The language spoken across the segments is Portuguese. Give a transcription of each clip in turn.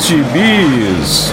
gibis.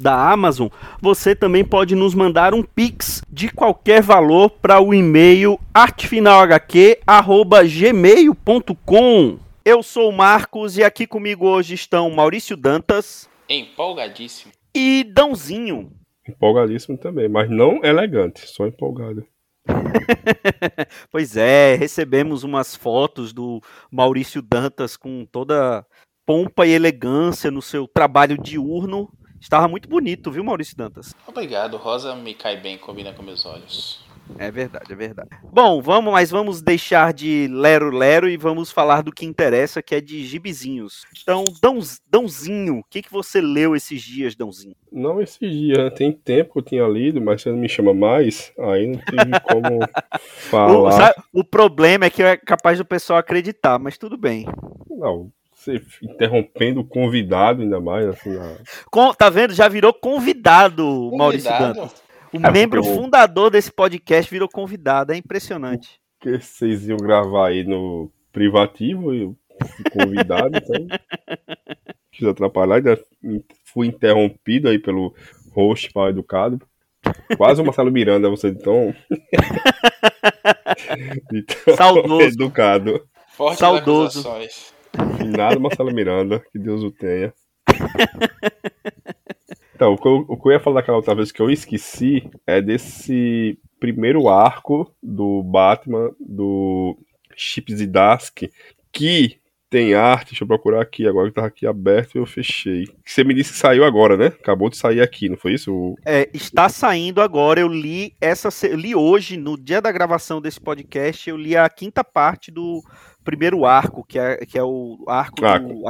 da Amazon, você também pode nos mandar um pix de qualquer valor para o e-mail artefinalhq@gmail.com. Eu sou o Marcos e aqui comigo hoje estão Maurício Dantas, empolgadíssimo, e Dãozinho. Empolgadíssimo também, mas não elegante, só empolgado. pois é, recebemos umas fotos do Maurício Dantas com toda pompa e elegância no seu trabalho diurno. Estava muito bonito, viu, Maurício Dantas? Obrigado, Rosa me cai bem, combina com meus olhos. É verdade, é verdade. Bom, vamos, mas vamos deixar de lero-lero e vamos falar do que interessa, que é de gibizinhos. Então, Dãoz, Dãozinho, o que, que você leu esses dias, Dãozinho? Não esses dias, tem tempo que eu tinha lido, mas você não me chama mais, aí não tive como falar. O, sabe, o problema é que é capaz do pessoal acreditar, mas tudo bem. Não, você interrompendo o convidado ainda mais, assim. A... Com, tá vendo? Já virou convidado, convidado? Maurício Dantas. O é membro eu... fundador desse podcast virou convidado, é impressionante. Que vocês iam gravar aí no privativo e convidado, então. Quis atrapalhar, ainda fui interrompido aí pelo host mal educado. Quase o Marcelo Miranda, você então. então Saudoso. Educado. Forte Saudoso. Nada Marcelo Miranda, que Deus o tenha. Então, o que, eu, o que eu ia falar daquela outra vez que eu esqueci é desse primeiro arco do Batman, do Chip Zdarsky, que tem arte, deixa eu procurar aqui, agora que tá aqui aberto e eu fechei. Você me disse que saiu agora, né? Acabou de sair aqui, não foi isso? É, está saindo agora, eu li essa, eu li hoje, no dia da gravação desse podcast, eu li a quinta parte do primeiro arco, que é, que é o arco ah, do,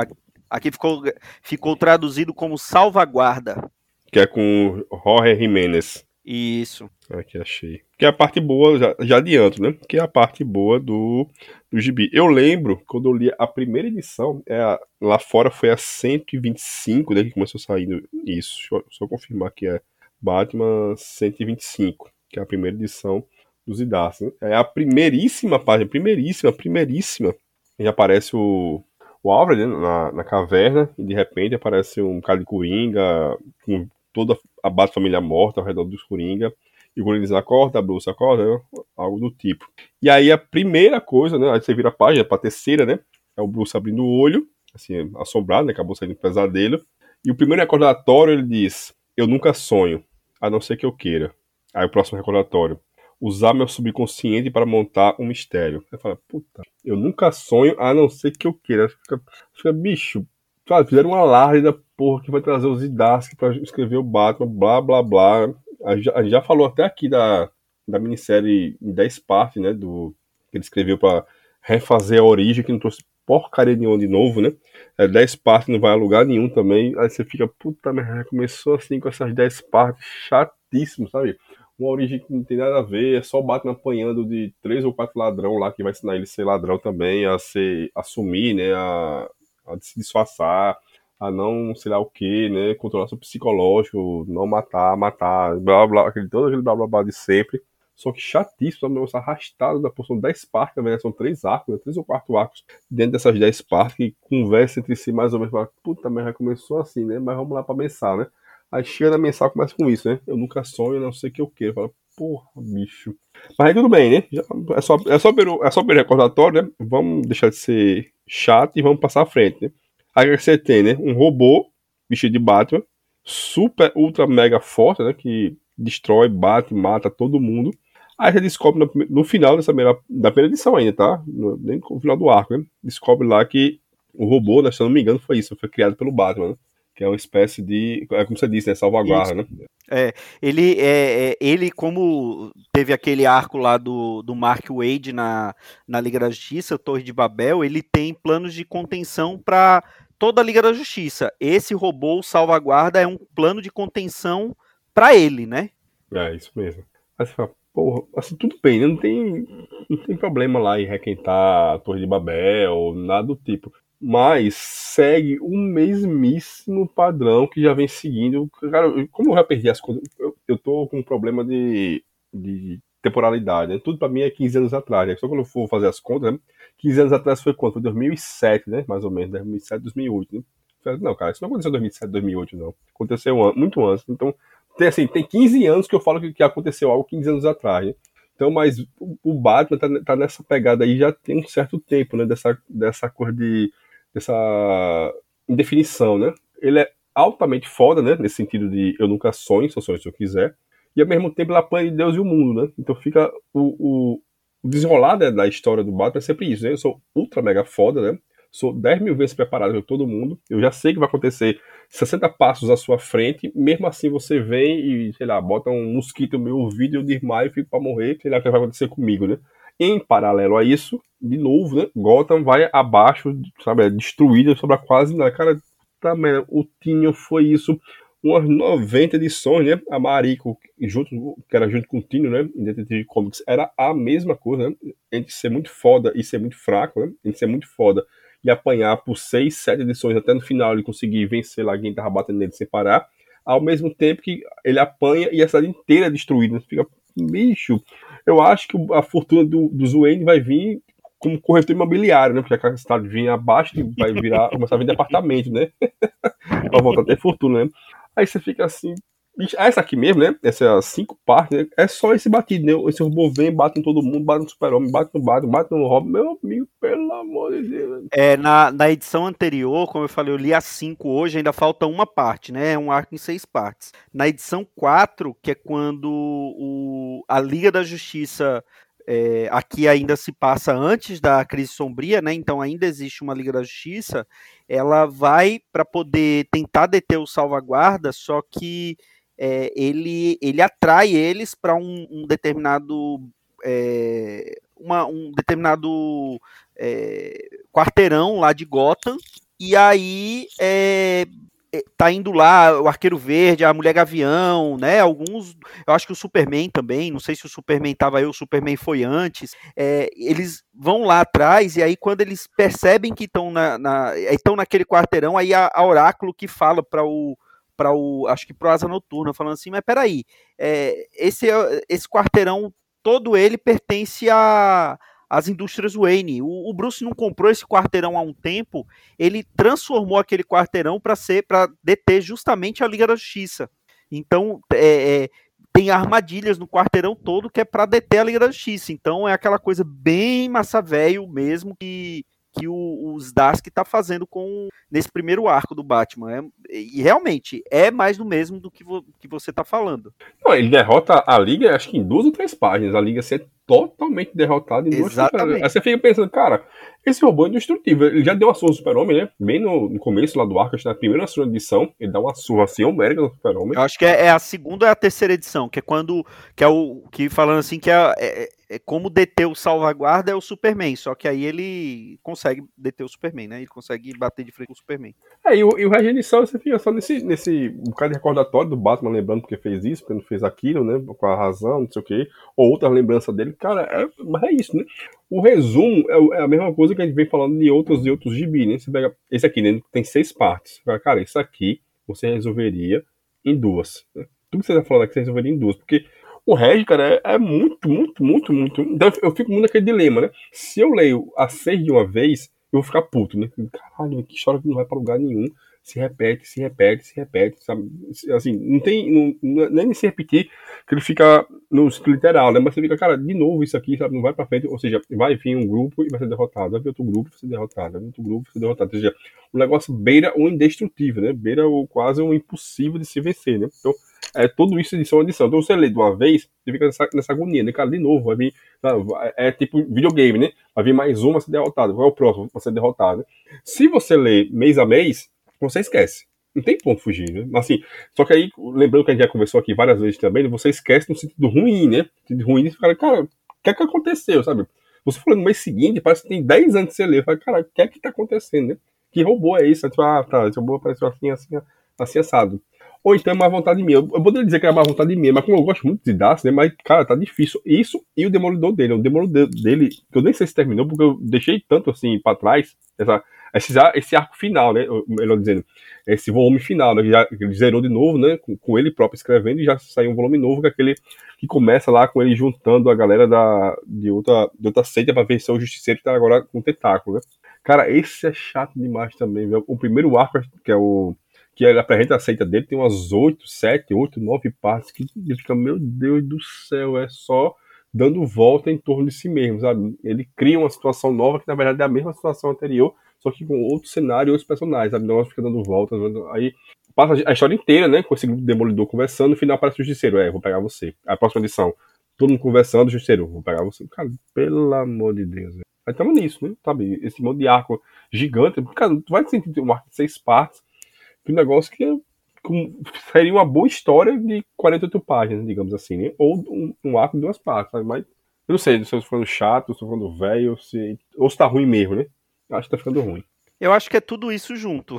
aqui ficou, ficou traduzido como salvaguarda que é com Jorge Jiménez. Isso. Aqui achei. Que é a parte boa, já, já adianto, né? Que é a parte boa do, do gibi. Eu lembro, quando eu li a primeira edição, é a, lá fora foi a 125, né? Que começou saindo isso. Deixa eu só confirmar que é Batman 125, que é a primeira edição dos Idas. Né? É a primeiríssima página, primeiríssima, primeiríssima. E aparece o, o Alfred né, na, na caverna e de repente aparece um cara de coringa com toda a base família morta ao redor dos Coringa. E o Coringa diz, acorda, Bruce, acorda, né? algo do tipo. E aí a primeira coisa, né, aí você vira a página, pra terceira, né, é o Bruce abrindo o olho, assim, assombrado, né, acabou saindo um pesadelo. E o primeiro recordatório, ele diz, eu nunca sonho, a não ser que eu queira. Aí o próximo recordatório, usar meu subconsciente para montar um mistério. Aí fala, puta, eu nunca sonho, a não ser que eu queira. Fica, fica bicho, sabe, fizeram um alarde da porra que vai trazer os Idask para escrever o Batman, blá blá blá. A gente, já, já falou até aqui da, da minissérie em 10 partes, né? Do, que ele escreveu para refazer a origem, que não trouxe porcaria nenhuma de novo, né? É, 10 partes não vai a lugar nenhum também. Aí você fica, puta merda, começou assim com essas 10 partes, chatíssimo, sabe? Uma origem que não tem nada a ver, é só o Batman apanhando de três ou quatro ladrão lá que vai ensinar ele a ser ladrão também, a ser, assumir, né? A, a se disfarçar a não sei lá o que, né? Controlar seu psicológico, não matar, matar, blá blá, aquele, todo aquele blá blá blá de sempre. Só que chatíssimo, um negócio arrastado da porção 10 partes, na verdade são três arcos, né? três ou quatro arcos dentro dessas 10 partes que conversam entre si mais ou menos. Fala, Puta, já começou assim, né? Mas vamos lá pra mensal, né? Aí chega na mensal começa com isso, né? Eu nunca sonho, não sei o que eu quero. Fala, porra, bicho. Mas aí tudo bem, né? Já, é, só, é, só ver, é só ver recordatório, né? Vamos deixar de ser chato e vamos passar à frente, né? Aí você tem, né? Um robô vestido de Batman, super, ultra, mega forte, né? Que destrói, bate, mata todo mundo. Aí você descobre no, no final dessa primeira, da primeira edição ainda, tá? No, nem no final do arco, né? Descobre lá que o robô, né, se eu não me engano, foi isso, foi criado pelo Batman, né? Que é uma espécie de. É como você disse, né? Salvaguarda, Isso. né? É, ele, é, é, ele, como teve aquele arco lá do, do Mark Wade na, na Liga da Justiça, Torre de Babel, ele tem planos de contenção para toda a Liga da Justiça. Esse robô, salvaguarda, é um plano de contenção para ele, né? É, isso mesmo. Aí você fala, porra, assim, tudo bem, né? Não tem, não tem problema lá em requentar a Torre de Babel, nada do tipo. Mas segue o mesmíssimo padrão que já vem seguindo. Cara, como eu já perdi as contas, eu, eu tô com um problema de, de temporalidade, né? Tudo pra mim é 15 anos atrás, né? Só quando eu for fazer as contas, né? 15 anos atrás foi quanto? Foi 2007, né? Mais ou menos, 2007, 2008, né? Não, cara, isso não aconteceu em 2007, 2008, não. Aconteceu muito antes. Então, tem, assim, tem 15 anos que eu falo que, que aconteceu algo 15 anos atrás, né? Então, mas o, o Batman tá, tá nessa pegada aí já tem um certo tempo, né? Dessa, dessa cor de. Dessa indefinição, né? Ele é altamente foda, né? Nesse sentido de eu nunca sonho, só sonho se eu quiser. E ao mesmo tempo ele apanha de Deus e o mundo, né? Então fica o, o, desenrolar né, da história do Batman é sempre isso, né? Eu sou ultra mega foda, né? Sou 10 mil vezes preparado que todo mundo. Eu já sei que vai acontecer 60 passos à sua frente. Mesmo assim você vem e, sei lá, bota um mosquito no meu ouvido eu desmaio fico pra morrer. Sei lá o que vai acontecer comigo, né? Em paralelo a isso, de novo, né? Gotham vai abaixo, sabe? É destruída, sobra quase nada. Cara, tá, merda, o Tinho foi isso umas 90 edições, né? A Mariko, junto, que era junto com o Tino, né? Em Detetive Comics, era a mesma coisa, né? Entre ser muito foda e ser muito fraco, né? Entre ser muito foda e apanhar por 6, 7 edições até no final ele conseguir vencer lá quem tava batendo nele sem parar, ao mesmo tempo que ele apanha e a cidade inteira é destruída. Você fica, bicho, eu acho que a fortuna do, do Wayne vai vir como corretor imobiliário, né? Porque a cidade vinha abaixo e vai virar, começar a vender apartamento, né? pra voltar a ter fortuna, né? Aí você fica assim. Bicho, Essa aqui mesmo, né? Essas cinco partes, né? é só esse batido, né? Esse robô vem, bate em todo mundo, bate no super-homem, bate no Batman, bate no Robin. Meu amigo, pelo amor de Deus. É, na, na edição anterior, como eu falei, eu li as 5 hoje, ainda falta uma parte, né? É um arco em seis partes. Na edição 4, que é quando o, a Liga da Justiça. é, aqui ainda se passa antes da crise sombria, né? Então ainda existe uma Liga da Justiça. Ela vai para poder tentar deter o salvaguarda, só que é, ele, ele atrai eles para um, um determinado é, uma- um determinado é, quarteirão lá de Gotham, e aí é, é, tá indo lá o Arqueiro Verde, a Mulher Gavião, né? Alguns, eu acho que o Superman também, não sei se o Superman tava aí, o Superman foi antes. é, eles vão lá atrás, e aí quando eles percebem que estão na, na, estão naquele quarteirão, aí a, a Oráculo que fala para o para o acho que pro Asa Noturna falando assim, mas peraí, é, esse é- esse quarteirão todo ele pertence a as indústrias Wayne. O, o Bruce não comprou esse quarteirão há um tempo, ele transformou aquele quarteirão para ser para deter justamente a Liga da Justiça. Então, é, é, tem armadilhas no quarteirão todo que é para deter a Liga da Justiça. Então, é aquela coisa bem massa velho mesmo que que o, os Dask tá fazendo com nesse primeiro arco do Batman. É- e realmente é mais do mesmo do que, vo- que você tá falando. Não, ele derrota a Liga, acho que em duas ou três páginas. A Liga ser totalmente derrotada em duas Exatamente. Aí você fica pensando, cara, esse robô é indestrutível. Ele já deu uma surra no Super-Homem, né? Bem no, no começo lá do que na primeira edição, ele dá uma surra assim, homérica no Super-Homem. Eu acho que é, é a segunda ou é a terceira edição, que é quando que é o que falando assim que é, é- é como deter o salvaguarda é o Superman, só que aí ele consegue deter o Superman, né? Ele consegue bater de frente com o Superman. É, e o, e o edição você fica só nesse, nesse bocado de recordatório do Batman, lembrando porque fez isso, porque não fez aquilo, né? Com a razão, não sei o quê. Ou outra lembrança dele. Cara, é, mas é isso, né? O resumo é, é a mesma coisa que a gente vem falando de outros e outros gibi, né? Você pega esse aqui, né? Tem seis partes. Cara, isso aqui você resolveria em duas. né? Tudo que você tá falando aqui você resolveria em duas. Porque O Reg, cara, é, é, muito, muito, muito, muito. Então eu fico muito naquele dilema, né? Se eu leio a seis de uma vez, eu vou ficar puto, né? Caralho, que história que não vai pra lugar nenhum. Se repete, se repete, se repete, sabe? Assim, não tem. Não, nem se repetir, que ele fica no literal, né? Mas você fica, cara, de novo isso aqui, sabe? Não vai pra frente. Ou seja, vai vir um grupo e vai ser derrotado. Vai vir outro grupo e vai ser derrotado. Vai vir outro grupo e vai ser derrotado. Ou seja, o negócio beira o indestrutível, né? Beira o quase o impossível de se vencer, né? Então, é tudo isso edição a edição. Então, você lê de uma vez, você fica nessa, nessa agonia, né? Cara, de novo, vai vir. É, é tipo videogame, né? Vai vir mais um, vai ser derrotado. Qual é o próximo? Vai ser derrotado. Né? Se você lê mês a mês, você esquece. Não tem ponto fugir, né? Assim, só que aí, lembrando que a gente já conversou aqui várias vezes também, você esquece no sentido ruim, né? No sentido ruim, você fala, cara, o que é que aconteceu, sabe? Você falou no mês seguinte, parece que tem 10 anos que você lê. Fala, cara, o que é que tá acontecendo, né? Que robô é isso? Ah, tá, esse robô apareceu assim, assim, assim, assado. Ou então é má vontade minha. Eu, poderia dizer que é má vontade minha, mas como eu gosto muito de Darcy, né? Mas, cara, tá difícil. Isso e o Demolidor dele. O Demolidor dele, que eu nem sei se terminou, porque eu deixei tanto assim pra trás, essa, esse, esse arco final, né? Melhor dizendo, esse volume final, né? Que, já, ele zerou de novo, né? Com, com, ele próprio escrevendo e já saiu um volume novo, que é aquele que começa lá com ele juntando a galera da, de, outra, de outra seita pra vencer o Justiceiro que tá agora com tentáculo, né? Cara, esse é chato demais também, viu? O primeiro arco, que é o que ele apresenta a seita dele, tem umas 8, 7, 8, 9 partes que fica, meu Deus do céu, é só dando volta em torno de si mesmo, sabe? Ele cria uma situação nova que na verdade é a mesma situação anterior, só que com outro cenário e outros personagens, sabe? Não fica dando voltas, aí passa a história inteira, né? Com esse grupo de demolidor conversando, no final aparece o justiceiro, é, vou pegar você. A próxima edição, todo mundo conversando, justiceiro, vou pegar você. Cara, pelo amor de Deus, velho. Aí estamos nisso, né? Sabe? Esse monte de arco gigante. Cara, tu vai sentir um arco de seis partes um negócio que seria uma boa história de 48 páginas, digamos assim, né? Ou um, um arco de duas partes, sabe? Mas eu não sei se eu estou falando chato, se estou falando velho, se... ou se tá ruim mesmo, né? Acho que tá ficando ruim. Eu acho que é tudo isso junto.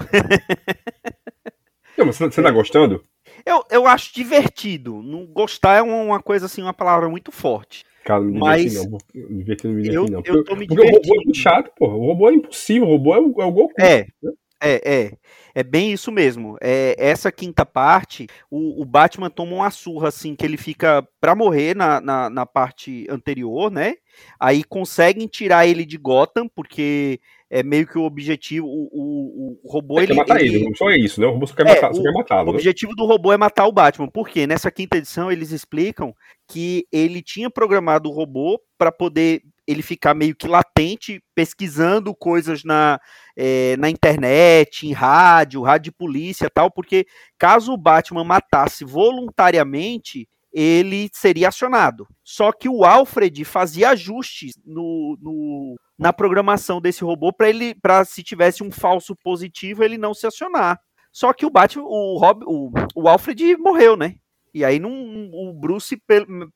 não, mas você tá gostando? Eu, eu acho divertido. Não gostar é uma coisa assim, uma palavra muito forte. Cara, não me mas não. Divertido não me eu, não. Eu tô me porque divertindo. o robô é muito chato, porra. O robô é impossível. O robô é o, é o Goku. É. Né? É, é. É bem isso mesmo. É, essa quinta parte, o, o, Batman toma uma surra, assim, que ele fica pra morrer na, na, na, parte anterior, né? Aí conseguem tirar ele de Gotham, porque é meio que o objetivo. O, o, o robô. É ele, matar ele, ele, só é isso, né? O robô só quer, é, matar, só quer matá-lo. O né? objetivo do robô é matar o Batman. Por quê? Nessa quinta edição, eles explicam que ele tinha programado o robô para poder ele ficar meio que latente, pesquisando coisas na, é, na internet, em rádio, rádio de polícia tal, porque caso o Batman matasse voluntariamente, ele seria acionado. Só que o Alfred fazia ajustes no, no na programação desse robô para ele, para se tivesse um falso positivo, ele não se acionar. Só que o Batman, o Rob, o, o Alfred morreu, né? E aí não, o Bruce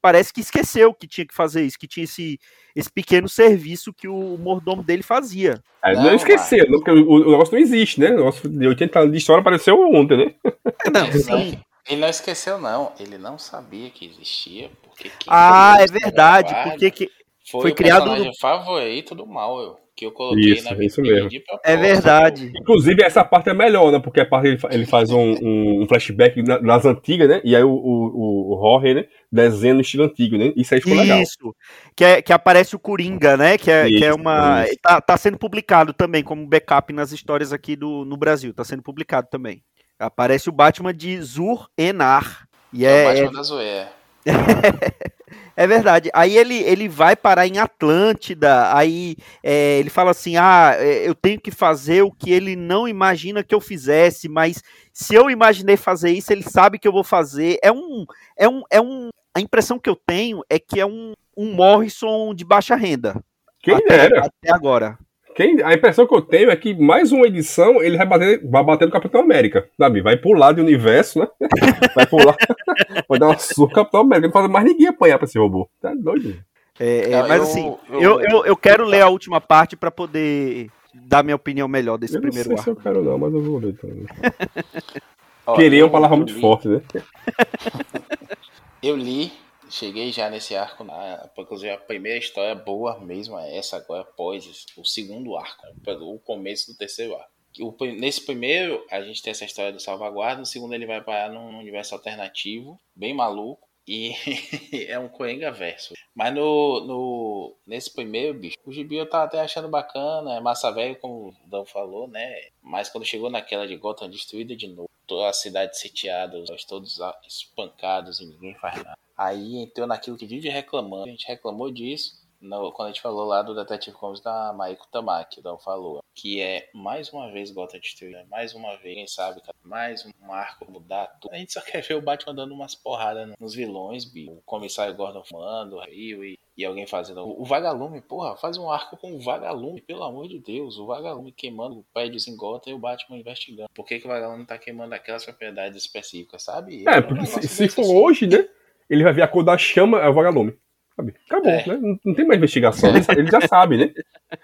parece que esqueceu que tinha que fazer isso, que tinha esse, esse pequeno serviço que o mordomo dele fazia. É, não, não esqueceu, não, porque o, o, negócio não existe, né? O negócio de 80 anos de história apareceu ontem, né? Não, sim. Ele não esqueceu, não. Ele não sabia que existia. Porque ah, é verdade. Porque que foi, foi o criado personagem no... favorito do mal, eu que eu coloquei isso, na isso mesmo. É verdade. Inclusive, essa parte é melhor, né? Porque a parte ele faz um, um flashback nas antigas, né? E aí o, o, o Jorge, né? Desenha no estilo antigo, né? Isso aí ficou isso. legal. Isso. Que, é, que aparece o Coringa, né? Que é, isso, que é uma. Tá, tá sendo publicado também como backup nas histórias aqui do, no Brasil. Tá sendo publicado também. Aparece o Batman de Zur Enar. E é, é o Batman é... da Zoé. É verdade. Aí ele, ele vai parar em Atlântida, aí é, ele fala assim: ah, é, eu tenho que fazer o que ele não imagina que eu fizesse, mas se eu imaginei fazer isso, ele sabe que eu vou fazer. É um. É um, é um a impressão que eu tenho é que é um, um Morrison de baixa renda. Quem até, era? Até agora. Quem, a impressão que eu tenho é que mais uma edição ele vai bater, vai bater no Capitão América, sabe? Vai pular de universo, né? Vai pular, vai dar uma surra no Capitão América. Não faz mais ninguém apanhar pra esse robô. Tá doido. É, é, mas eu, assim, eu, eu, eu, quero ler a última parte para poder dar minha opinião melhor desse eu primeiro não sei arco. se eu quero não, mas eu vou ler também. Queria uma palavra muito forte, né? eu li cheguei já nesse arco, na, inclusive a primeira história boa mesmo é essa agora, após o segundo arco, o começo do terceiro arco. O, nesse primeiro, a gente tem essa história do salvaguarda, no segundo ele vai parar num universo alternativo, bem maluco, E é um Coenga verso. Mas no, no, nesse primeiro, bicho, o gibi eu tava até achando bacana, é massa velho, como o Dan falou, né? Mas quando chegou naquela de Gotham destruída de novo, a cidade sitiada, os todos espancados e ninguém faz nada. Aí entrou naquilo que vive reclamando. A gente reclamou disso no, quando a gente falou lá do Detective Comics da Maiko Tamaki, então falou que é mais uma vez Gotham destruída, mais uma vez, quem sabe, mais um arco mudar tudo. A gente só quer ver o Batman dando umas porradas nos vilões, o comissário Gordon fumando, Rio e, e alguém fazendo. O, o, Vagalume, porra, faz um arco com o Vagalume, pelo amor de Deus, o Vagalume queimando o prédios em e o Batman investigando. Por que, que o Vagalume tá queimando aquelas propriedades específicas, sabe? É, porque se, se for assim. hoje, né? Ele vai ver a cor da chama, é o Vagalume. Sabe? Acabou, é. né? Não, não, tem mais investigação. Ele, já sabe, né?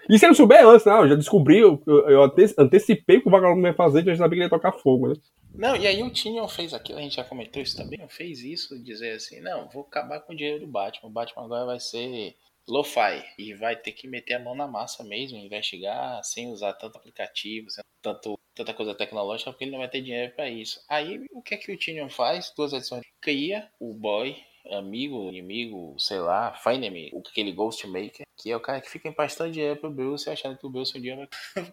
E se ele souber antes, não, eu já descobri, eu, eu antecipei o que o vagalume vai fazer, já sabia que ele ia tocar fogo, né? Não, e aí o Tinion fez aquilo, a gente já comentou isso também, fez isso, dizer assim, não, vou acabar com o dinheiro do Batman, o Batman agora vai ser lo-fi, e vai ter que meter a mão na massa mesmo, investigar, sem usar tanto aplicativo, tanto, tanta coisa tecnológica, porque ele não vai ter dinheiro para isso. Aí, o que é que o Tinion faz? Duas edições. Cria o boy, amigo, inimigo, sei lá, Frenemy, aquele Ghostmaker, que é o cara que fica empastando dinheiro pro Bruce, achando que o Bruce um dia vai...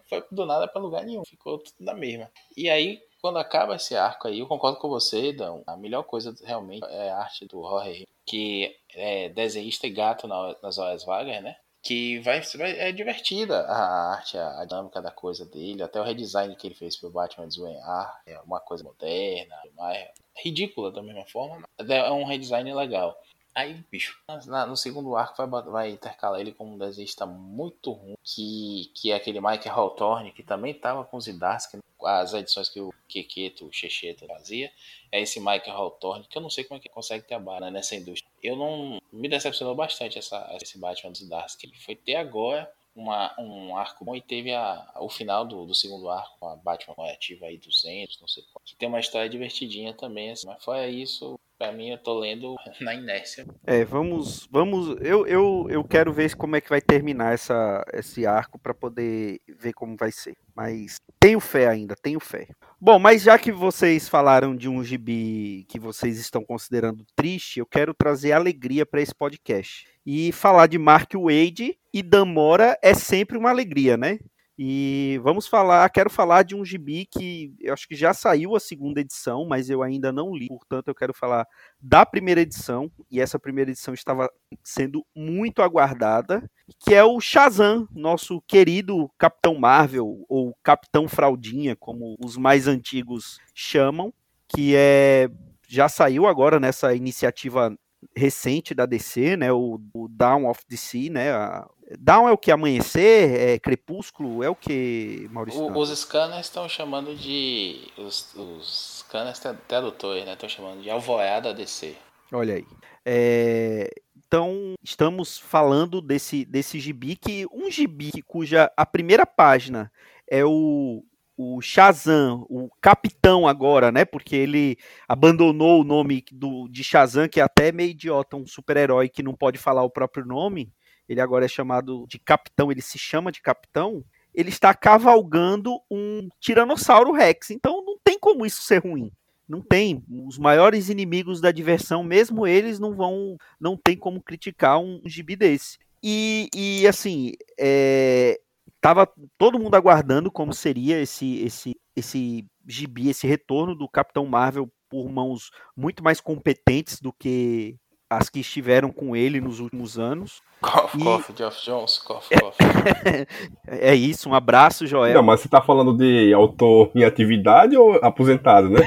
foi do nada pra lugar nenhum, ficou tudo na mesma. E aí, quando acaba esse arco aí, eu concordo com você, Dão, a melhor coisa realmente é a arte do Jorge, que é desenhista e gato nas horas vagas, né? Que vai, é divertida a arte, a, dinâmica da coisa dele, até o redesign que ele fez pro Batman desenhar é uma coisa moderna, mais ridícula da mesma forma, mas é um redesign legal. Aí, bicho, na, no segundo arco vai, vai intercalar ele com um desenhista muito ruim, que, que é aquele Mike Hawthorne, que também tava com os Zdarsky, as edições que o Keketo, o Checheta fazia. É esse Mike Hawthorne, que eu não sei como é que consegue trabalhar né, nessa indústria. Eu não... Me decepcionou bastante essa, esse Batman dos Zdarsky. Foi ter agora uma, um arco bom e teve a, o final do, do segundo arco a Batman ativa aí 200, não sei qual. Que tem uma história divertidinha também, assim, mas fora isso, Pra mim, eu tô lendo na inércia. É, vamos. vamos eu, eu, eu quero ver como é que vai terminar essa, esse arco para poder ver como vai ser. Mas tenho fé ainda, tenho fé. Bom, mas já que vocês falaram de um gibi que vocês estão considerando triste, eu quero trazer alegria para esse podcast. E falar de Mark Wade e Damora é sempre uma alegria, né? E vamos falar, quero falar de um gibi que eu acho que já saiu a segunda edição, mas eu ainda não li, portanto eu quero falar da primeira edição, e essa primeira edição estava sendo muito aguardada, que é o Shazam, nosso querido Capitão Marvel, ou Capitão Fraldinha, como os mais antigos chamam, que é já saiu agora nessa iniciativa recente da DC, né, o, o Down of DC, né, a, Down é o que? Amanhecer? É crepúsculo? É o que, Maurício? O, os scanners estão chamando de. Os, os scanners tradutores, né? Estão chamando de alvorada DC. Olha aí. É, então, estamos falando desse, desse gibi, que um gibi cuja a primeira página é o, o Shazam, o capitão agora, né? Porque ele abandonou o nome do, de Shazam, que é até meio idiota, um super-herói que não pode falar o próprio nome ele agora é chamado de capitão, ele se chama de capitão, ele está cavalgando um Tiranossauro Rex. Então não tem como isso ser ruim. Não tem. Os maiores inimigos da diversão, mesmo eles, não vão. Não tem como criticar um, gibi desse. E, e assim, é, tava todo mundo aguardando como seria esse, esse, esse gibi, esse retorno do Capitão Marvel por mãos muito mais competentes do que as que estiveram com ele nos últimos anos. Cough, e... cough, Geoff Jones, cough, cough. é isso, um abraço, Joel. Não, mas você tá falando de autor em atividade ou aposentado, né?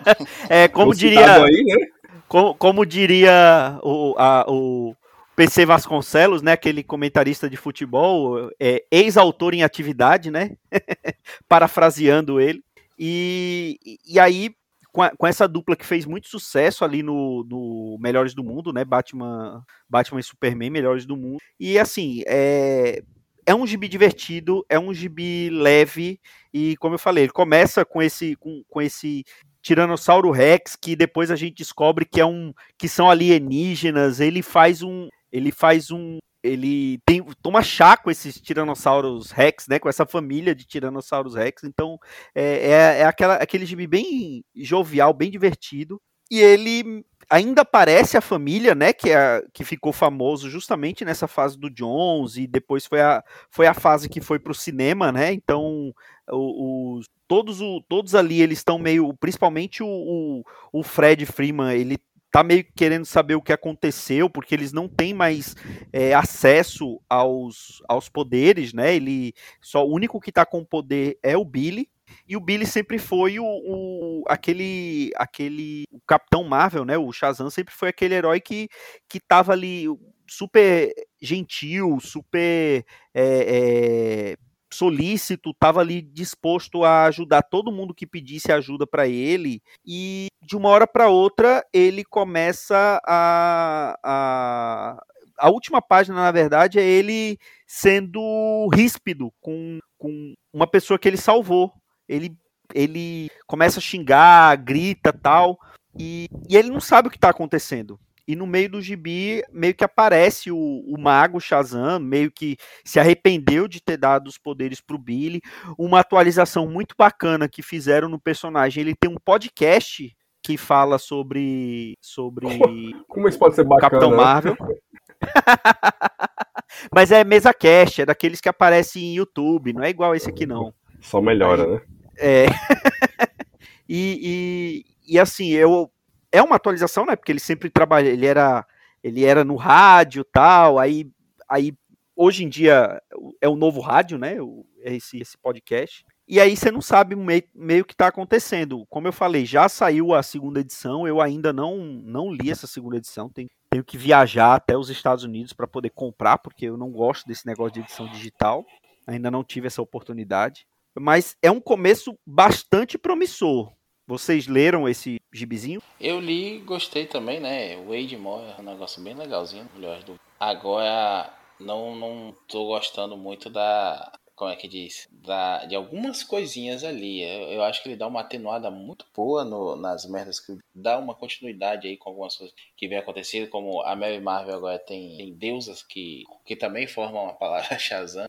é, como diria... Aí, né? como, como, diria o, a, o PC Vasconcelos, né, aquele comentarista de futebol, é, ex-autor em atividade, né? Parafraseando ele. E, e aí com, a, com, essa dupla que fez muito sucesso ali no, no, Melhores do Mundo, né? Batman, Batman e Superman, Melhores do Mundo. E assim, é, é um gibi divertido, é um gibi leve, e como eu falei, ele começa com esse, com, com esse Tiranossauro Rex, que depois a gente descobre que é um que são alienígenas, ele faz um ele faz um ele tem, toma chá com esses tiranossauros rex, né, com essa família de tiranossauros rex, então é, é, é aquela, aquele gibi bem jovial, bem divertido, e ele ainda aparece a família, né, que, é, que ficou famoso justamente nessa fase do Jones e depois foi a, foi a fase que foi para o cinema, né? Então os todos, o, todos ali eles estão meio, principalmente o, o, o Fred Freeman, ele tá meio querendo saber o que aconteceu, porque eles não têm mais é, acesso aos, aos poderes, né? Ele só o único que tá com poder é o Billy. E o Billy sempre foi o, o, aquele aquele o Capitão Marvel, né? O Shazam sempre foi aquele herói que que tava ali super gentil, super é, é, solícito, estava ali disposto a ajudar todo mundo que pedisse ajuda para ele, e de uma hora para outra ele começa a, a. A última página, na verdade, é ele sendo ríspido com, com uma pessoa que ele salvou. Ele, ele começa a xingar, grita tal, e, e ele não sabe o que está acontecendo. E no meio do gibi, meio que aparece o, o mago Shazam, meio que se arrependeu de ter dado os poderes pro Billy. Uma atualização muito bacana que fizeram no personagem. Ele tem um podcast que fala sobre. sobre Como isso pode ser bacana? Capitão né? Marvel. Mas é mesa cast, é daqueles que aparecem em YouTube, não é igual esse aqui, não. Só melhora, né? É. e, e, e assim, eu é uma atualização, né? Porque ele sempre trabalha, ele era, ele era no rádio tal, aí, aí hoje em dia é o novo rádio, né? Esse, esse podcast. E aí você não sabe meio, meio que está acontecendo. Como eu falei, já saiu a segunda edição, eu ainda não, não li essa segunda edição. Tenho, tenho que viajar até os Estados Unidos para poder comprar, porque eu não gosto desse negócio de edição digital. Ainda não tive essa oportunidade. Mas é um começo bastante promissor. Vocês leram esse gibizinho? Eu li, gostei também, né? O Wade Moore é um negócio bem legalzinho. Agora, não, não tô gostando muito da. Como é que diz? Da, de algumas coisinhas ali. Eu, eu acho que ele dá uma atenuada muito boa no, nas merdas que dá uma continuidade aí com algumas coisas que vem acontecendo, como a Mary Marvel agora tem, tem deusas que, que também formam a palavra Shazam.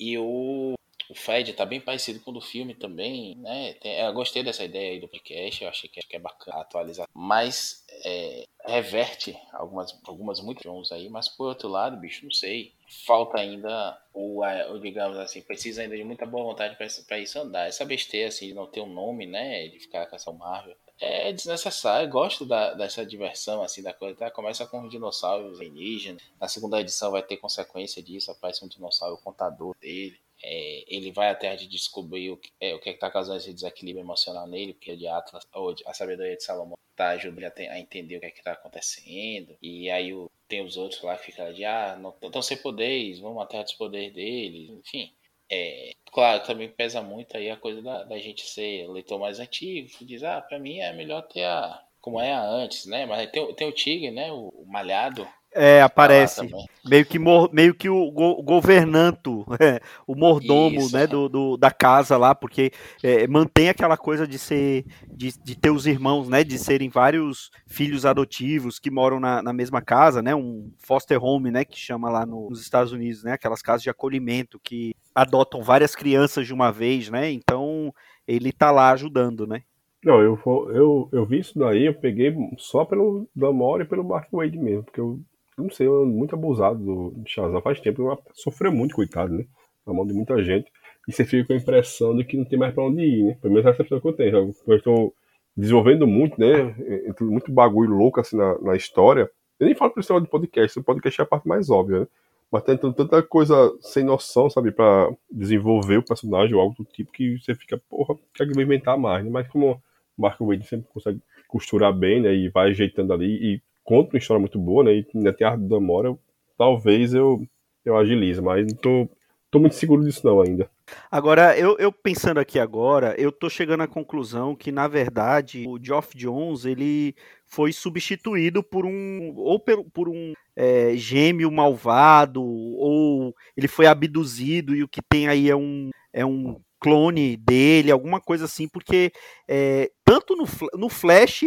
E o o Fed tá bem parecido com o do filme também, né? Tem, eu gostei dessa ideia aí do podcast, eu achei que, que é bacana atualizar. Mas é, reverte algumas, algumas muitos aí, mas por outro lado, bicho, não sei. Falta ainda, ou, ou digamos assim, precisa ainda de muita boa vontade para isso andar. Essa besteira assim, de não ter um nome, né? De ficar com essa Marvel é desnecessário. Eu gosto da, dessa diversão assim da coisa. Tá? Começa com os dinossauros alienígenas. Na segunda edição vai ter consequência disso. Aparece um dinossauro contador dele. É, ele vai até de descobrir o que é, o que é está causando esse desequilíbrio emocional nele, porque de Atlas, ou a sabedoria de Salomão está ajudando ele a, entender o que é está acontecendo. E aí o, tem os outros lá que ficam de ah, não estão sem poderes, vamos até dos poderes dele, enfim. É, claro, também pesa muito aí a coisa da, da gente ser leitor mais antigo, que diz, ah, pra mim é melhor ter a. como é a antes, né? Mas tem, tem o Tigre, né? O, o Malhado, é, aparece. Meio que, meio que o go governanto, é, o mordomo Isso, né, do, do, da casa lá, porque é, mantém aquela coisa de ser, de, de ter os irmãos, né, de serem vários filhos adotivos que moram na, na mesma casa, né, um foster home, né, que chama lá no, nos Estados Unidos, né, aquelas casas de acolhimento que adotam várias crianças de uma vez, né, então ele tá lá ajudando, né. Não, eu, eu, eu vi isso daí, eu peguei só pelo Damore e pelo Mark Wade mesmo, porque eu não sei, muito abusado do, Shazam faz tempo, sofreu muito, coitado, né? Na mão de muita gente. E você fica com a impressão de que não tem mais pra onde ir, né? Pelo menos essa impressão que eu tenho. Eu estou desenvolvendo muito, né? Muito bagulho louco assim na, na história. Eu nem falo pra esse de podcast, o podcast é a parte mais óbvia, né? Mas tem tanta coisa sem noção, sabe, pra desenvolver o personagem ou algo do tipo que você fica, porra, quer inventar mais, né? Mas como o Marco Wade sempre consegue costurar bem, né? E vai ajeitando ali e conta uma história muito boa, né? E ainda tem a arte Amora, talvez eu, eu agilize, mas não tô, tô muito seguro disso não ainda. Agora, eu, eu, pensando aqui agora, eu tô chegando à conclusão que, na verdade, o Geoff Jones, ele foi substituído por um, ou por, por um é, gêmeo malvado, ou ele foi abduzido e o que tem aí é um, é um clone dele, alguma coisa assim, porque é, tanto no, no Flash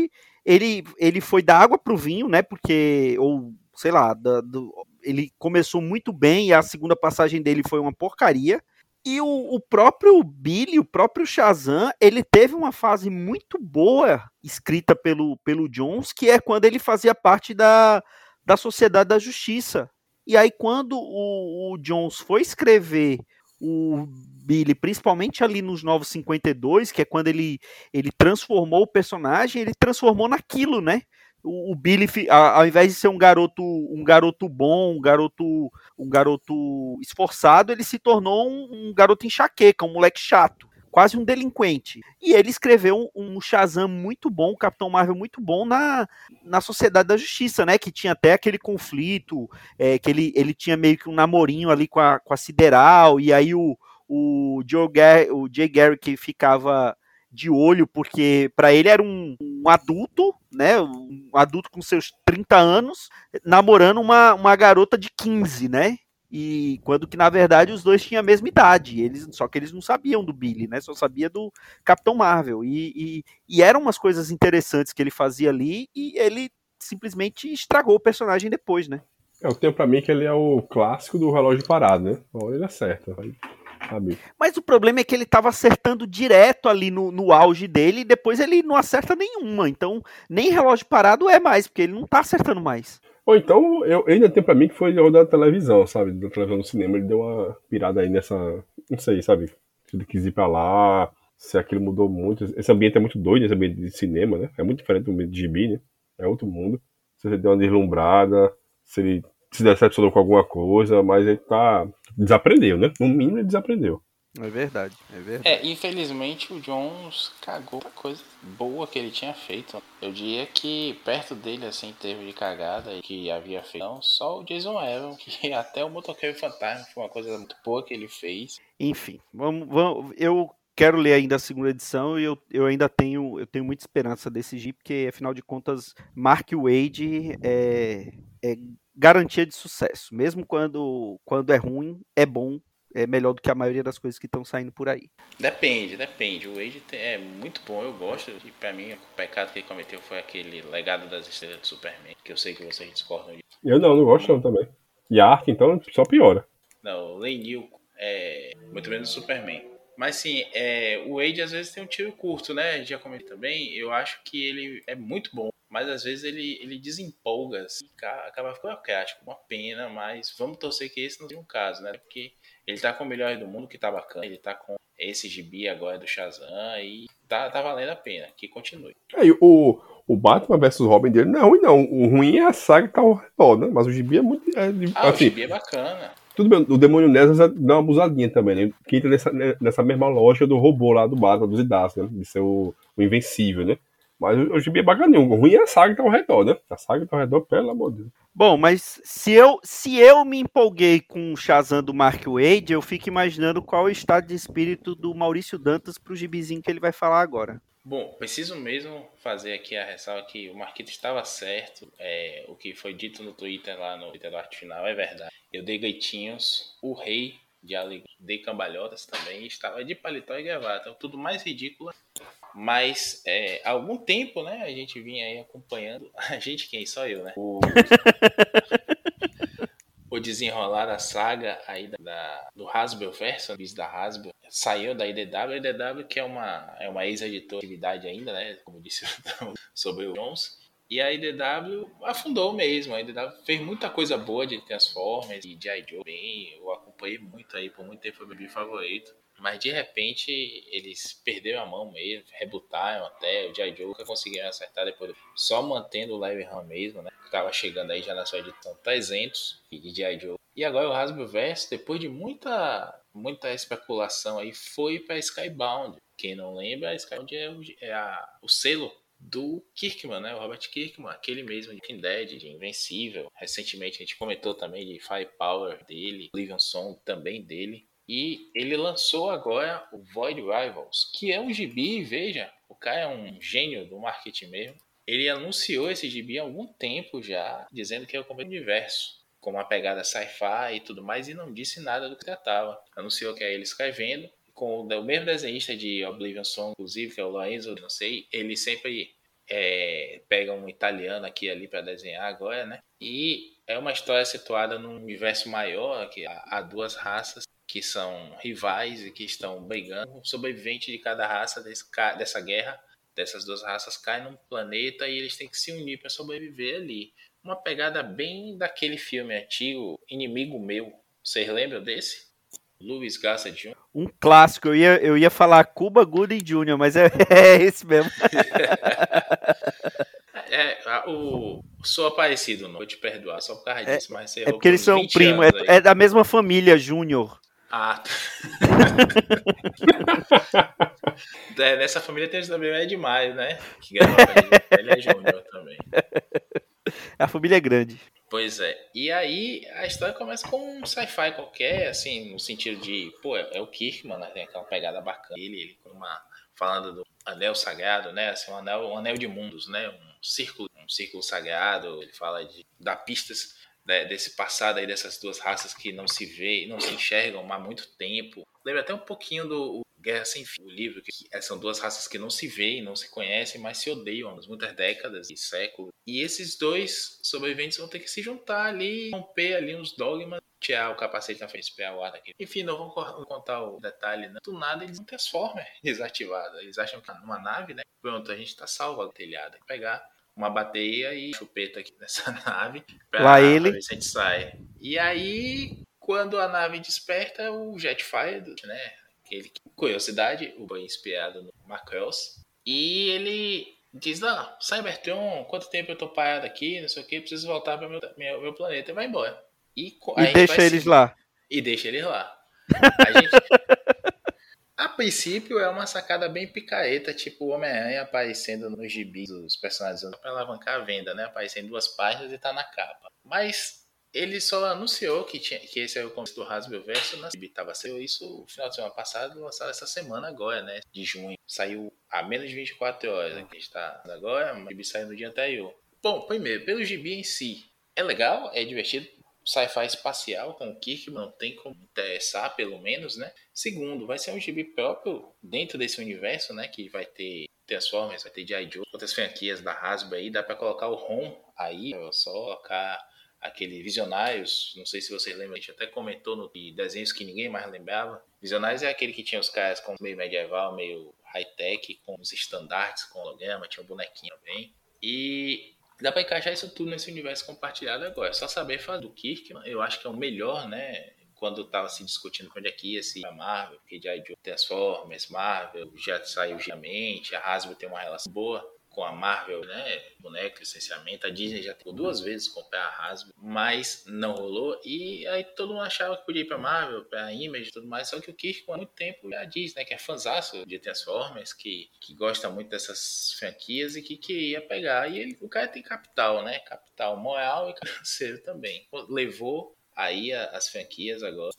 ele, ele foi da água para o vinho, né? Porque, ou sei lá, da, do, ele começou muito bem e a segunda passagem dele foi uma porcaria. E o, o, próprio Billy, o próprio Shazam, ele teve uma fase muito boa escrita pelo, pelo Jones, que é quando ele fazia parte da, da Sociedade da Justiça. E aí, quando o, o Jones foi escrever o Billy, principalmente ali nos Novos 52, que é quando ele, ele transformou o personagem, ele transformou naquilo, né? O, o Billy, ao invés de ser um garoto, um garoto bom, um garoto, um garoto esforçado, ele se tornou um, um garoto enxaqueca, um moleque chato quase um delinquente. E ele escreveu um, Shazam muito bom, um Capitão Marvel muito bom na, na Sociedade da Justiça, né? Que tinha até aquele conflito, é, que ele, ele tinha meio que um namorinho ali com a, com a Sideral, e aí o, o, Joe Gar o Jay Garrick ficava de olho, porque para ele era um, um, adulto, né? Um adulto com seus 30 anos, namorando uma, uma garota de 15, né? E quando que na verdade os dois tinham a mesma idade, eles só que eles não sabiam do Billy, né? Só sabia do Capitão Marvel. E, e, e eram umas coisas interessantes que ele fazia ali e ele simplesmente estragou o personagem depois, né? É, eu tenho para mim que ele é o clássico do relógio parado, né? Bom, ele acerta. Sabe? Mas o problema é que ele estava acertando direto ali no, no auge dele e depois ele não acerta nenhuma. Então, nem relógio parado é mais, porque ele não tá acertando mais. Ou então, eu ainda tenho pra mim que foi da televisão, sabe? Da televisão no cinema, ele deu uma pirada aí nessa. Não sei, sabe? Se ele quis ir pra lá, se aquilo mudou muito. Esse ambiente é muito doido, esse ambiente de cinema, né? É muito diferente do ambiente de gibi, né? É outro mundo. Se ele deu uma deslumbrada, se ele se decepcionou com alguma coisa, mas ele tá. Desaprendeu, né? No mínimo ele desaprendeu. É verdade, é verdade. É, infelizmente o Jones cagou a coisa boa que ele tinha feito. Eu diria que perto dele, assim, teve de cagada que havia feito, não, só o Jason Aaron, que até o Motoqueiro Fantasma foi uma coisa muito boa que ele fez. Enfim, vamos, vamos eu quero ler ainda a segunda edição e eu, eu ainda tenho, eu tenho muita esperança desse Jeep, porque afinal de contas, Mark Wade é, é garantia de sucesso. Mesmo quando, quando é ruim, é bom é melhor do que a maioria das coisas que estão saindo por aí. Depende, depende. O Wade é muito bom, eu gosto. E pra mim, o pecado que ele cometeu foi aquele legado das estrelas do Superman, que eu sei que vocês discordam disso. Eu não, não gosto não também. E a arte, então, só piora. Não, o Lenil é muito menos o Superman. Mas sim, é, o Wade às vezes tem um tiro curto, né? Já comentei também. Eu acho que ele é muito bom mas às vezes ele, ele desempolga, assim, acaba ficando ok, acho uma pena, mas vamos torcer que esse não seja um caso, né? Porque ele tá com o melhor do mundo, que tá bacana, ele tá com esse gibi agora do Shazam e tá, tá valendo a pena, que continue. É, o, o Batman vs Robin dele não é ruim, não. O ruim é a saga que tá ao redor, né? Mas o gibi é muito. É, ah, assim, o gibi é bacana. Tudo bem, o Demônio Nesas dá uma abusadinha também, né? Que entra nessa, nessa mesma loja do robô lá do Batman, dos Idas, né? De ser o, o Invencível, né? Mas o gibi é bacaninho. O ruim é a saga que tá ao redor, né? A saga que tá ao redor, pelo amor de Deus. Bom, mas se eu, se eu me empolguei com o Shazam do Mark Wade, eu fico imaginando qual é o estado de espírito do Maurício Dantas pro gibizinho que ele vai falar agora. Bom, preciso mesmo fazer aqui a ressalva que o Marquito estava certo. É, o que foi dito no Twitter lá no Twitter do Arte Final é verdade. Eu dei gaitinhos, o rei de alegria, dei cambalhotas também, estava de paletó e gravata. Tudo mais ridículo mas é, há algum tempo, né, a gente vinha aí acompanhando. A gente quem? Só eu, né? O, o desenrolar da saga aí da, da do Hasbro Verso, bis da Hasbro, saiu da IDW. A IDW que é uma, é uma ex-editora de ainda, né? Como disse sobre o Jones. E a IDW afundou mesmo. A IDW fez muita coisa boa de Transformers e de Joe. Bem, eu acompanhei muito aí, por muito tempo foi meu favorito. Mas de repente eles perderam a mão mesmo, rebutaram até. O J. Joe nunca conseguiram acertar depois, só mantendo o Live Run mesmo, né? Tava chegando aí já na sua edição 300 de J. Joe. E agora o Hasbro Verso, depois de muita, muita especulação aí, foi para Skybound. Quem não lembra, Skybound é, o, é a, o selo do Kirkman, né? O Robert Kirkman, aquele mesmo de King Dead, de Invencível. Recentemente a gente comentou também de Firepower dele, Livion Song também dele. E ele lançou agora o Void Rivals, que é um gibi, veja, o cara é um gênio do marketing mesmo. Ele anunciou esse gibi há algum tempo já, dizendo que é o completo universo, com uma pegada sci-fi e tudo mais, e não disse nada do que tratava. Anunciou que é ele escrevendo, com o mesmo desenhista de Oblivion Song, inclusive, que é o Lorenzo, não sei, ele sempre é, pega um italiano aqui ali para desenhar agora, né? E é uma história situada num universo maior, que há duas raças que são rivais e que estão brigando. Um sobrevivente de cada raça desse, dessa guerra, dessas duas raças, cai num planeta e eles têm que se unir para sobreviver ali. Uma pegada bem daquele filme antigo, Inimigo Meu. Vocês lembram desse? Luiz Gassa Jr. Um clássico, eu ia, eu ia falar Cuba Gooding Jr., mas é, é esse mesmo. é, o, sou aparecido, não vou te perdoar, só por causa é, disso. Mas é porque eles são primos, é, é, da mesma família, Júnior. Ah, é, nessa família tem também é demais, né? Que ele é Júnior também. A família é grande. Pois é. E aí a história começa com um sci-fi qualquer, assim, no sentido de, pô, é, é o Kirkman, né? Tem aquela pegada bacana. Ele, ele com uma. falando do anel sagrado, né? Assim, um anel, um anel de mundos, né? Um círculo, um círculo sagrado. Ele fala de dar pistas né, desse passado aí dessas duas raças que não se vê, não se enxergam há muito tempo. Lembra até um pouquinho do Guerra Sem Fim, o livro, que são duas raças que não se veem, não se conhecem, mas se odeiam há muitas décadas e séculos. E esses dois sobreviventes vão ter que se juntar ali, romper ali uns dogmas, tirar o capacete na frente, esperar o ar daqui. Enfim, não vou contar o detalhe, né? Do nada eles não transformam desativada. Eles acham que numa nave, né? Pronto, a gente tá salvo a telhada. Pegar uma bateia e chupeta aqui nessa nave pra, Lá ele. ver se a gente sai. E aí, quando a nave desperta, o Jetfire, né? Aquele curiosidade, o boi inspirado no Macross. E ele diz, não, Cybertron, quanto tempo eu tô parado aqui, não sei o que, preciso voltar para meu, meu, meu planeta e vai embora. E, e deixa eles lá. E deixa eles lá. A gente, princípio é uma sacada bem picareta, tipo o Homem-Aranha aparecendo nos gibis dos personagens para alavancar a venda, né? Aparecendo duas páginas e tá na capa. Mas ele só anunciou que, tinha, que esse é o começo do Hasbro Verso na gibi. Tava saiu isso no final de semana passado, lançado essa semana agora, né? De junho. Saiu há menos de 24 horas. Aqui está agora, o gibi saiu no dia anterior. Bom, primeiro, pelo gibi em si, é legal, é divertido sci-fi espacial com o Kirkman não tem como interessar, pelo menos, né? Segundo, vai ser um gibi próprio dentro desse universo, né? Que vai ter Transformers, vai ter G.I. Joe, outras franquias da Hasbro aí, dá para colocar o Ron aí, é só colocar aquele Visionários, não sei se vocês lembram, a gente até comentou no desenhos que ninguém mais lembrava. Visionários é aquele que tinha os caras com meio medieval, meio high-tech, com os estandartes, com holograma, tinha um bonequinho também. E Dá pra encaixar isso tudo nesse universo compartilhado agora. É só saber falar do Kirkman, eu acho que é o melhor, né? Quando tava se discutindo onde é que ia se a Marvel, porque já Transformers, Marvel, já saiu geralmente, a Hasbro tem uma relação boa com a Marvel, né? Boneco, licenciamento. A Disney já tentou duas vezes comprar a Hasbro, mas não rolou. E aí todo mundo achava que podia ir pra Marvel, pra Image e tudo mais. Só que o Kirk, há muito tempo, já diz, né? Que é fãzaço de Transformers, que, que gosta muito dessas franquias e que queria pegar. E ele, o cara tem capital, né? Capital moral e financeiro também. Levou aí as franquias agora.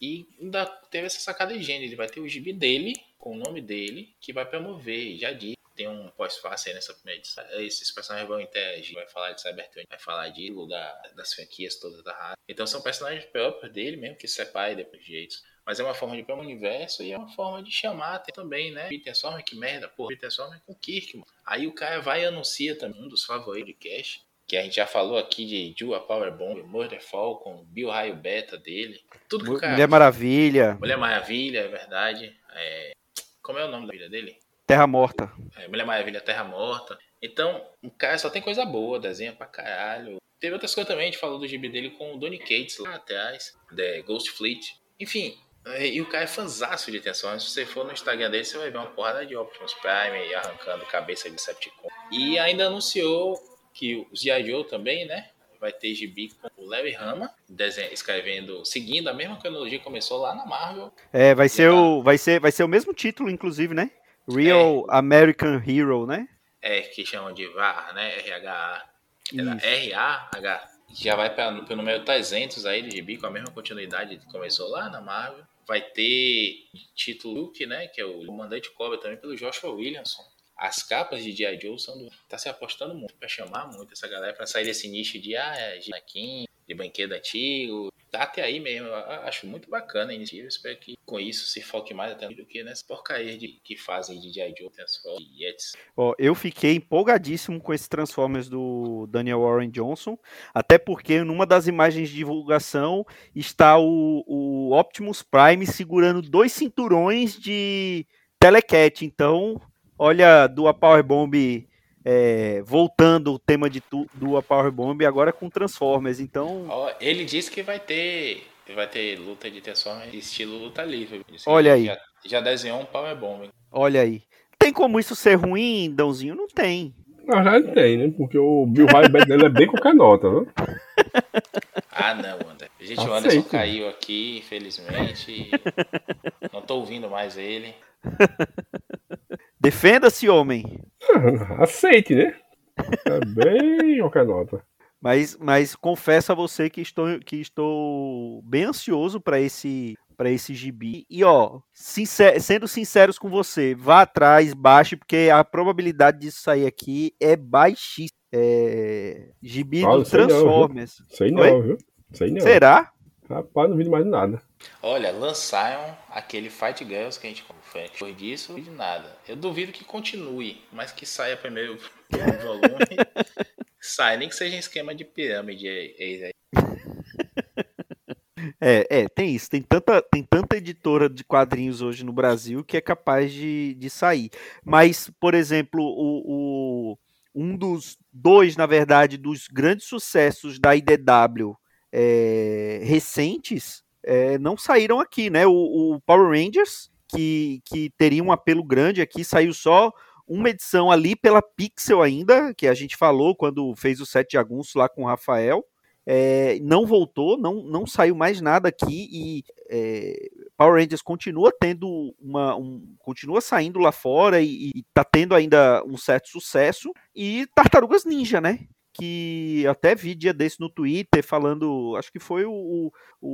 E ainda teve essa sacada de gênero. Ele vai ter o gibi dele, com o nome dele, que vai promover. Já disse tem um pós-fácil aí nessa primeira edição. Esses personagens vão interagir, vai falar de Cybertron, vai falar de lugar das franquias todas da raça. Então são personagens próprios dele mesmo, que se separam depois de jeitos. Mas é uma forma de ir para o universo e é uma forma de chamar também, né? Peter Stormer, que merda, pô, Peter Stormer com Kirkman. Aí o cara vai e anuncia também um dos favoritos de Cash, que a gente já falou aqui de Jua Power Bomb, Murder Falcon, Bill Raio Beta dele. Tudo que o cara. Mulher Maravilha. Mulher Maravilha, é verdade. É... Como é o nome da filha dele? Terra Morta. É, Mulher Maravilha, Terra Morta. Então, o cara só tem coisa boa, desenha pra caralho. Teve outras coisas também, a gente falou do gibi dele com o Donny Cates lá atrás, The Ghost Fleet. Enfim, é, e o cara é fanzaço de atenção. Se você for no Instagram dele, você vai ver uma porrada de Optimus Prime arrancando cabeça de Decepticon. E ainda anunciou que o G.I. Joe também, né? Vai ter gibi com o Larry Hama, escrevendo, seguindo a mesma cronologia que começou lá na Marvel. É, vai ser, o, vai, ser, vai ser o mesmo título, inclusive, né? Real é, American Hero, né? É, que chamam de VAR, né? RH. R-A-H. Já vai para o número 300 aí de gibi, com a mesma continuidade que começou lá na Marvel. Vai ter título Luke, né? Que é o comandante Cobra também pelo Joshua Williamson. As capas de G.I. Joe são do... tá se apostando muito para chamar muito essa galera para sair desse nicho de ah, é de de brinquedo antigo, até aí mesmo, acho muito bacana a iniciativa. Espero que com isso se foque mais até do que nessa porcaria de, que fazem de G.I. Joe, Transformers e etc. Ó, eu fiquei empolgadíssimo com esse Transformers do Daniel Warren Johnson, até porque numa das imagens de divulgação está o, o Optimus Prime segurando dois cinturões de Telecat. Então, olha, do a Power Bomb é, voltando o tema de tu, do a Power Bomb agora com Transformers. Então, Ó, ele disse que vai ter vai ter luta de Transformers estilo luta livre. Olha aí. Já, já desenhou um Power Bomb. olha aí. Tem como isso ser ruim, Dãozinho? Não tem. Na verdade tem, né? Porque o Bill Ryback dele é bem qualquer nota, né? Ah, não, André. Gente, o Aceito. Anderson caiu aqui, infelizmente. Não tô ouvindo mais ele. Defenda-se, homem. Aceite, né? É bem qualquer nota. Mas, mas confesso a você que estou, que estou bem ansioso para esse para esse gibi. E ó, sincer- sendo sinceros com você, vá atrás, baixe, porque a probabilidade disso sair aqui é baixíssima. É... Gibi Ah, do sei não? Transformers. Sei não, viu? Sei não. Será? Rapaz, não vi mais nada. Olha, lançaram aquele Fight Girls que a gente foi depois disso e de nada. Eu duvido que continue, mas que saia primeiro o volume. sai, nem que seja em esquema de pirâmide. é- é- É, é, tem isso. Tem tanta, tem tanta editora de quadrinhos hoje no Brasil que é capaz de, de sair. Mas, por exemplo, o, o- um dos dois, na verdade, dos grandes sucessos da IDW é, recentes é, não saíram aqui, né? O, o Power Rangers, que, que teria um apelo grande aqui, saiu só uma edição ali pela Pixel ainda, que a gente falou quando fez o set de lá com o Rafael. É, não voltou, não, não saiu mais nada aqui e é, Power Rangers continua tendo uma. Um, continua saindo lá fora e, e tá tendo ainda um certo sucesso. E Tartarugas Ninja, né? Que até vi dia desse no Twitter falando, acho que foi o, o,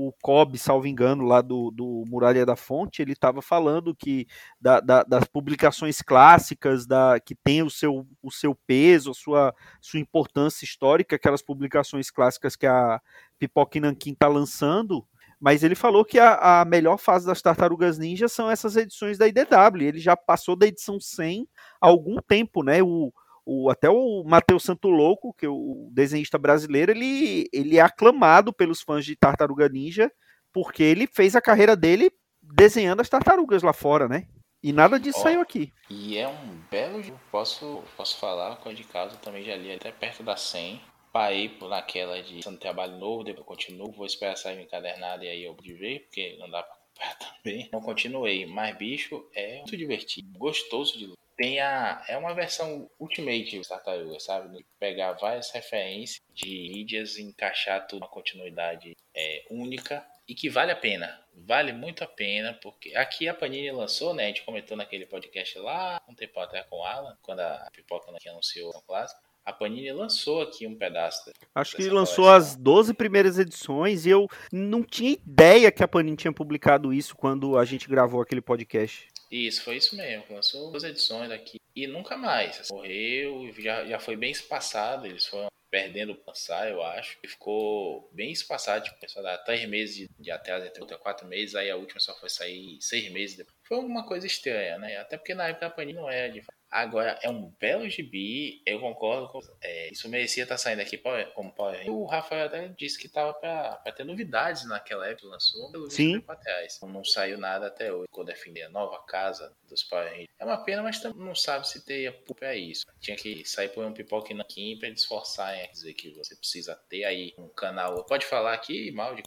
o Cobb, salvo engano, lá do, do Muralha da Fonte, ele estava falando que da- da- das publicações clássicas da, que tem o seu, o seu peso, a sua, sua importância histórica, aquelas publicações clássicas que a Pipoca e Nankin está lançando, mas ele falou que a, a melhor fase das Tartarugas Ninja são essas edições da IDW. Ele já passou da edição 100 há algum tempo, né? O, o, até o Matheus Santo Louco, que é o desenhista brasileiro, ele, ele é aclamado pelos fãs de Tartaruga Ninja, porque ele fez a carreira dele desenhando as tartarugas lá fora, né? E nada disso Ó. saiu aqui. E é um belo jogo. Posso, posso falar, com de casa eu também já li até perto da 100. Parei por naquela de trabalho novo, depois continuo, vou esperar sair encadernado e aí eu de ver, porque não dá pra comprar também. Não continuei, mas bicho, é muito divertido, gostoso de ler. Tem a. É uma versão Ultimate de Tartaruga, sabe? Pegar várias referências de mídias e encaixar tudo numa continuidade é, única e que vale a pena. Vale muito a pena, porque aqui a Panini lançou, né? A gente comentou naquele podcast lá, um tempo atrás com o Alan, quando a Pipoca aqui anunciou o clássico. A Panini lançou aqui um pedaço. Acho que lançou as 12 primeiras edições e eu não tinha ideia que a Panini tinha publicado isso quando a gente gravou aquele podcast. Isso, foi isso mesmo. Lançou duas edições aqui e nunca mais. Morreu, já, já foi bem espaçado. Eles foram perdendo o lançar, eu acho. E ficou bem espaçado. Tipo, só dá três meses de, de entre outra quatro meses. Aí a última só foi sair seis meses depois. Foi uma coisa estranha, né? Até porque na época a Panini não era de Agora, é um belo gibi, eu concordo com. é, isso merecia estar saindo aqui como Power. O Rafael até disse que tava pra, pra ter novidades naquela época lançou, pelo Sim. tempo atrás. Não saiu nada até hoje. Ficou defender a nova casa dos Power Rangers. É uma pena, mas também não sabe se teria pra isso. Tinha que sair por um pipoca na Kim pra eles forçarem a dizer que você precisa ter aí um canal. Pode falar aqui, mal de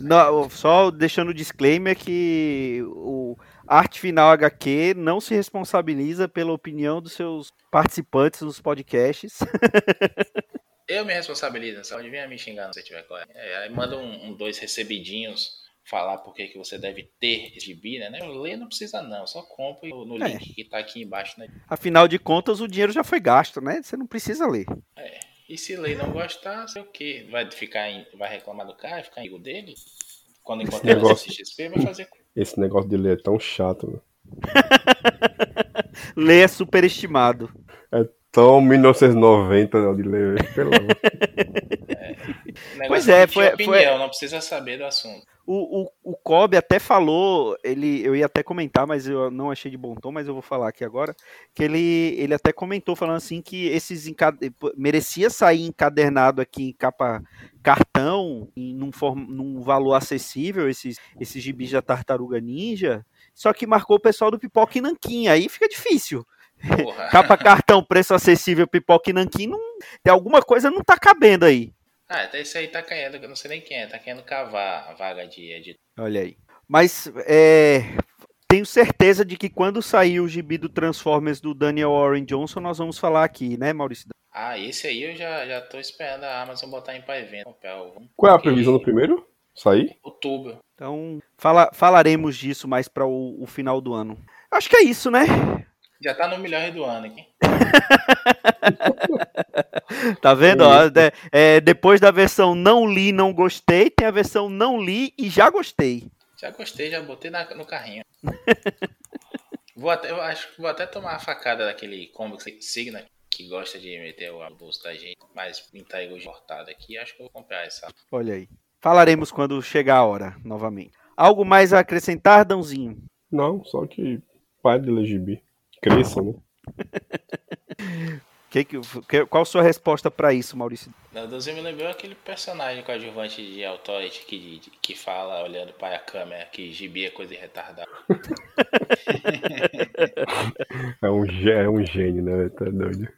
Não, só deixando o disclaimer que o Arte Final HQ não se responsabiliza pela opinião dos seus participantes nos podcasts. Eu me responsabilizo, só pode vir me xingar se você tiver coragem. É, aí manda um, um dois recebidinhos falar por que que você deve ter esse gibi, né? Eu ler não precisa não, só compre no, no É. link que tá aqui embaixo, né? Afinal de contas, o dinheiro já foi gasto, né? Você não precisa ler. E se ler e não gostar, sei o quê? Vai ficar em- vai reclamar do cara, ficar amigo dele? Quando encontrar negócio. CXP, vai fazer Esse negócio de ler é tão chato, né? Ler é superestimado. Tão 1990 né, de ler, pelo amor. Pois é, foi, opinião, foi... não precisa saber do assunto. O, o, o Kobe até falou, ele, eu ia até comentar, mas eu não achei de bom tom, mas eu vou falar aqui agora, que ele, ele até comentou falando assim que esses encade... merecia sair encadernado aqui em capa cartão, em, num, form... num valor acessível, esses, esses gibis da Tartaruga Ninja, só que marcou o pessoal do Pipoca e Nanquim, aí fica difícil. Capa cartão, preço acessível, Pipoca e Nanquim, não, tem alguma coisa não tá cabendo aí. Ah, até isso aí tá caindo, eu não sei nem quem é, tá querendo cavar a vaga de editor. Olha aí. Mas é, tenho certeza de que quando sair o gibi do Transformers do Daniel Warren Johnson, nós vamos falar aqui, né, Maurício? Ah, esse aí eu já, já tô esperando a Amazon botar em pré-venda. Qual é a previsão do primeiro? Sair? Outubro. Então, fala, falaremos disso mais para o, o final do ano. Acho que é isso, né? Já tá no melhor do ano aqui. tá vendo? Ó, é, depois da versão não li, não gostei, tem a versão não li e já gostei. Já gostei, já botei na, no carrinho. vou até, eu acho que vou até tomar a facada daquele combo Signa que gosta de meter o bolso da gente, mas pintar igual cortado aqui, acho que eu vou comprar essa. Olha aí. Falaremos quando chegar a hora, novamente. Algo mais a acrescentar, Dãozinho? Não, só que pai de LGB. Cresça, né? que, que, qual a sua resposta para isso, Maurício? Dãozinho me lembrou aquele personagem coadjuvante de Authority que, que fala olhando para a câmera que gibi é coisa retardada. é, um, é um gênio, né? Tá doido.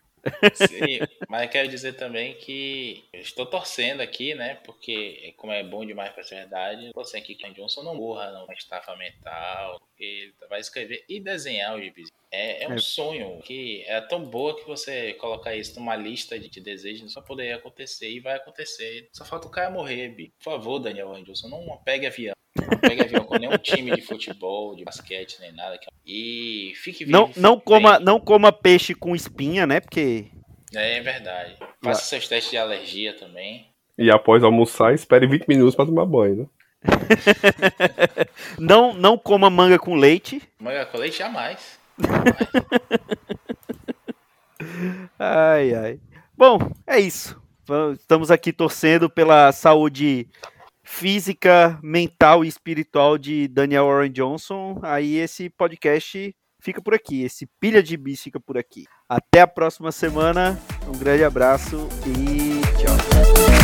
Sim, mas quero dizer também que estou torcendo aqui, né? Porque, como é bom demais para ser verdade, torcendo que Ken Johnson não morra não, estafa mental, porque ele vai escrever e desenhar o gibi. É, é um é. sonho que é tão boa que você colocar isso numa lista de, de desejos só poderia acontecer e vai acontecer. Só falta o cara morrer, Bi. Por favor, Daniel Anderson, não pegue avião. Não pegue avião com nenhum time de futebol, de basquete, nem nada. E fique vivo. Não, não, coma, não coma peixe com espinha, né? Porque. É, é verdade. Faça ah. seus testes de alergia também. E após almoçar, espere 20 minutos para tomar banho, né? não, não coma manga com leite. Manga com leite jamais. ai, ai. Bom, é isso. Estamos aqui torcendo pela saúde física, mental e espiritual de Daniel Warren Johnson. Aí esse podcast fica por aqui. Esse pilha de bis fica por aqui. Até a próxima semana. Um grande abraço e tchau.